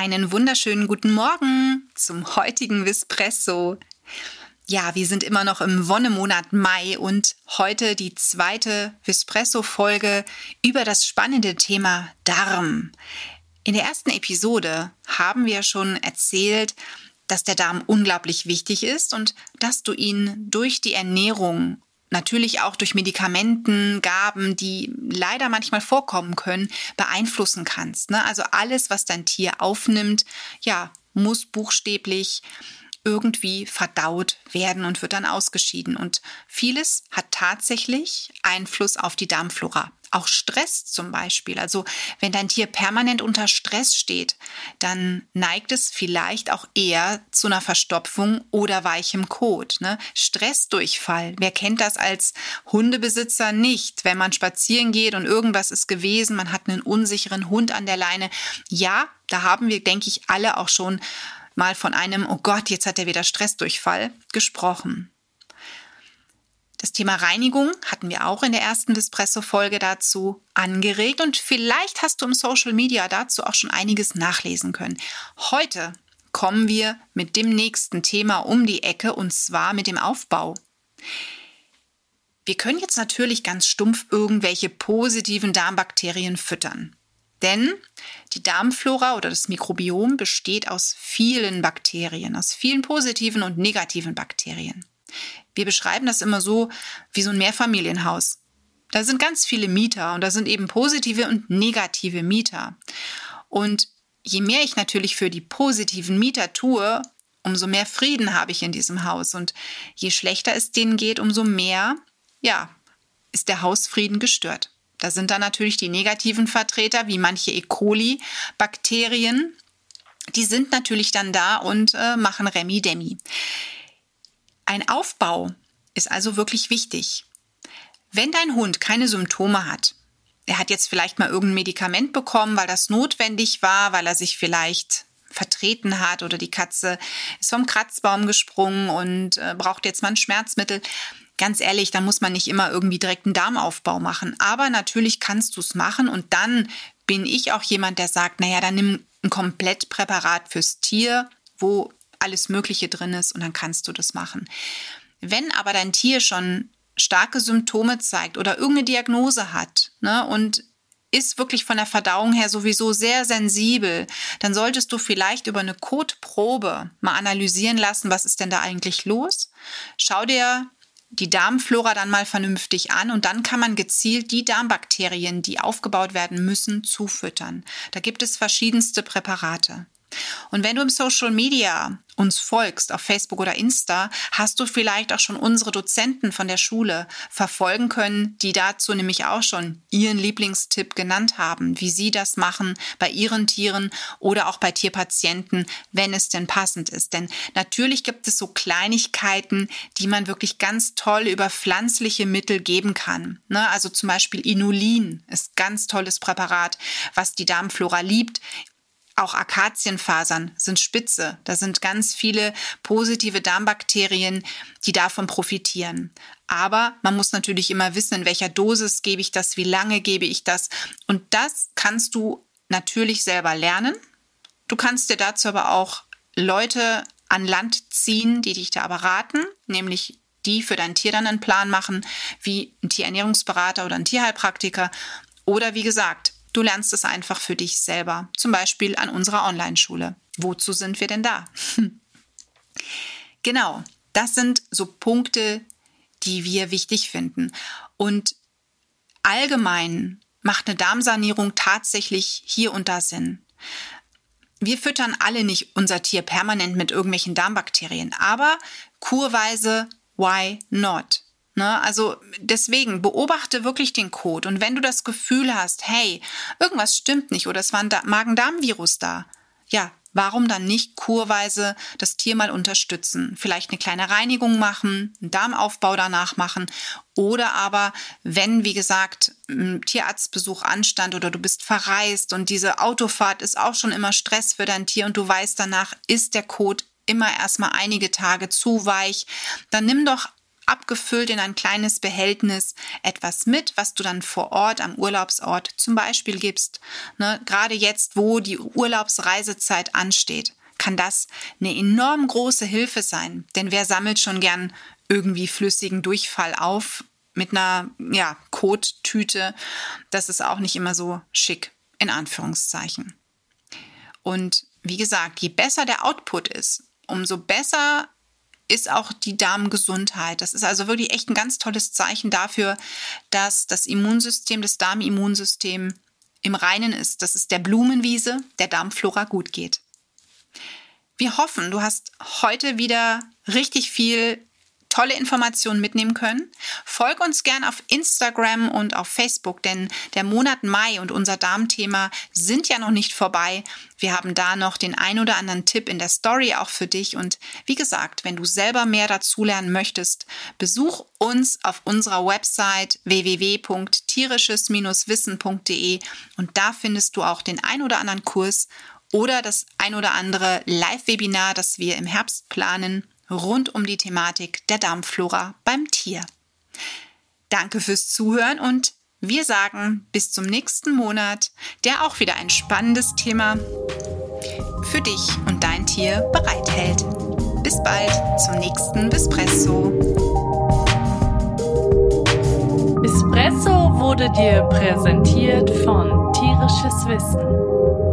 Einen wunderschönen guten Morgen zum heutigen Vispresso. Ja, wir sind immer noch im Wonnemonat Mai und heute die zweite Vispresso-Folge über das spannende Thema Darm. In der ersten Episode haben wir schon erzählt, dass der Darm unglaublich wichtig ist und dass du ihn durch die Ernährung natürlich auch durch Medikamenten, Gaben, die leider manchmal vorkommen können, beeinflussen kannst. Ne? Also alles, was dein Tier aufnimmt, ja, muss buchstäblich irgendwie verdaut werden und wird dann ausgeschieden. Und vieles hat tatsächlich Einfluss auf die Darmflora. Auch Stress zum Beispiel. Also wenn dein Tier permanent unter Stress steht, dann neigt es vielleicht auch eher zu einer Verstopfung oder weichem Kot. Ne? Stressdurchfall. Wer kennt das als Hundebesitzer nicht? Wenn man spazieren geht und irgendwas ist gewesen, man hat einen unsicheren Hund an der Leine. Ja, da haben wir, denke ich, alle auch schon mal von einem, oh Gott, jetzt hat er wieder Stressdurchfall gesprochen. Das Thema Reinigung hatten wir auch in der ersten Vespresso-Folge dazu angeregt und vielleicht hast du im Social Media dazu auch schon einiges nachlesen können. Heute kommen wir mit dem nächsten Thema um die Ecke und zwar mit dem Aufbau. Wir können jetzt natürlich ganz stumpf irgendwelche positiven Darmbakterien füttern. Denn die Darmflora oder das Mikrobiom besteht aus vielen Bakterien, aus vielen positiven und negativen Bakterien. Wir beschreiben das immer so wie so ein Mehrfamilienhaus. Da sind ganz viele Mieter und da sind eben positive und negative Mieter. Und je mehr ich natürlich für die positiven Mieter tue, umso mehr Frieden habe ich in diesem Haus. Und je schlechter es denen geht, umso mehr, ja, ist der Hausfrieden gestört. Da sind dann natürlich die negativen Vertreter, wie manche E. coli-Bakterien. Die sind natürlich dann da und äh, machen Remi-Demi. Ein Aufbau ist also wirklich wichtig. Wenn dein Hund keine Symptome hat, er hat jetzt vielleicht mal irgendein Medikament bekommen, weil das notwendig war, weil er sich vielleicht vertreten hat oder die Katze ist vom Kratzbaum gesprungen und äh, braucht jetzt mal ein Schmerzmittel. Ganz ehrlich, dann muss man nicht immer irgendwie direkt einen Darmaufbau machen. Aber natürlich kannst du es machen und dann bin ich auch jemand, der sagt, naja, dann nimm ein Komplettpräparat fürs Tier, wo alles Mögliche drin ist und dann kannst du das machen. Wenn aber dein Tier schon starke Symptome zeigt oder irgendeine Diagnose hat ne, und ist wirklich von der Verdauung her sowieso sehr sensibel, dann solltest du vielleicht über eine Kotprobe mal analysieren lassen, was ist denn da eigentlich los. Schau dir die Darmflora dann mal vernünftig an und dann kann man gezielt die Darmbakterien, die aufgebaut werden müssen, zufüttern. Da gibt es verschiedenste Präparate. Und wenn du im Social Media uns folgst, auf Facebook oder Insta, hast du vielleicht auch schon unsere Dozenten von der Schule verfolgen können, die dazu nämlich auch schon ihren Lieblingstipp genannt haben, wie sie das machen bei ihren Tieren oder auch bei Tierpatienten, wenn es denn passend ist. Denn natürlich gibt es so Kleinigkeiten, die man wirklich ganz toll über pflanzliche Mittel geben kann. Ne? Also zum Beispiel Inulin ist ganz tolles Präparat, was die Darmflora liebt. Auch Akazienfasern sind spitze. Da sind ganz viele positive Darmbakterien, die davon profitieren. Aber man muss natürlich immer wissen, in welcher Dosis gebe ich das, wie lange gebe ich das. Und das kannst du natürlich selber lernen. Du kannst dir dazu aber auch Leute an Land ziehen, die dich da beraten, nämlich die für dein Tier dann einen Plan machen, wie ein Tierernährungsberater oder ein Tierheilpraktiker. Oder wie gesagt, Du lernst es einfach für dich selber, zum Beispiel an unserer Online-Schule. Wozu sind wir denn da? genau, das sind so Punkte, die wir wichtig finden. Und allgemein macht eine Darmsanierung tatsächlich hier und da Sinn. Wir füttern alle nicht unser Tier permanent mit irgendwelchen Darmbakterien, aber kurweise, why not? Ne? Also deswegen beobachte wirklich den Code und wenn du das Gefühl hast, hey, irgendwas stimmt nicht oder es war ein Magen-Darm-Virus da, ja, warum dann nicht kurweise das Tier mal unterstützen? Vielleicht eine kleine Reinigung machen, einen Darmaufbau danach machen oder aber, wenn, wie gesagt, ein Tierarztbesuch anstand oder du bist verreist und diese Autofahrt ist auch schon immer Stress für dein Tier und du weißt danach, ist der Kot immer erstmal einige Tage zu weich, dann nimm doch abgefüllt in ein kleines Behältnis etwas mit, was du dann vor Ort am Urlaubsort zum Beispiel gibst. Ne, gerade jetzt, wo die Urlaubsreisezeit ansteht, kann das eine enorm große Hilfe sein. Denn wer sammelt schon gern irgendwie flüssigen Durchfall auf mit einer ja, Kottüte? Das ist auch nicht immer so schick, in Anführungszeichen. Und wie gesagt, je besser der Output ist, umso besser ist auch die Darmgesundheit. Das ist also wirklich echt ein ganz tolles Zeichen dafür, dass das Immunsystem, das Darmimmunsystem im Reinen ist, dass es der Blumenwiese, der Darmflora gut geht. Wir hoffen, du hast heute wieder richtig viel tolle Informationen mitnehmen können. Folg uns gern auf Instagram und auf Facebook, denn der Monat Mai und unser Darmthema sind ja noch nicht vorbei. Wir haben da noch den ein oder anderen Tipp in der Story auch für dich. Und wie gesagt, wenn du selber mehr dazulernen möchtest, besuch uns auf unserer Website www.tierisches-wissen.de und da findest du auch den ein oder anderen Kurs oder das ein oder andere Live-Webinar, das wir im Herbst planen rund um die Thematik der Darmflora beim Tier. Danke fürs Zuhören und wir sagen bis zum nächsten Monat, der auch wieder ein spannendes Thema für dich und dein Tier bereithält. Bis bald zum nächsten Bispresso. Bispresso wurde dir präsentiert von Tierisches Wissen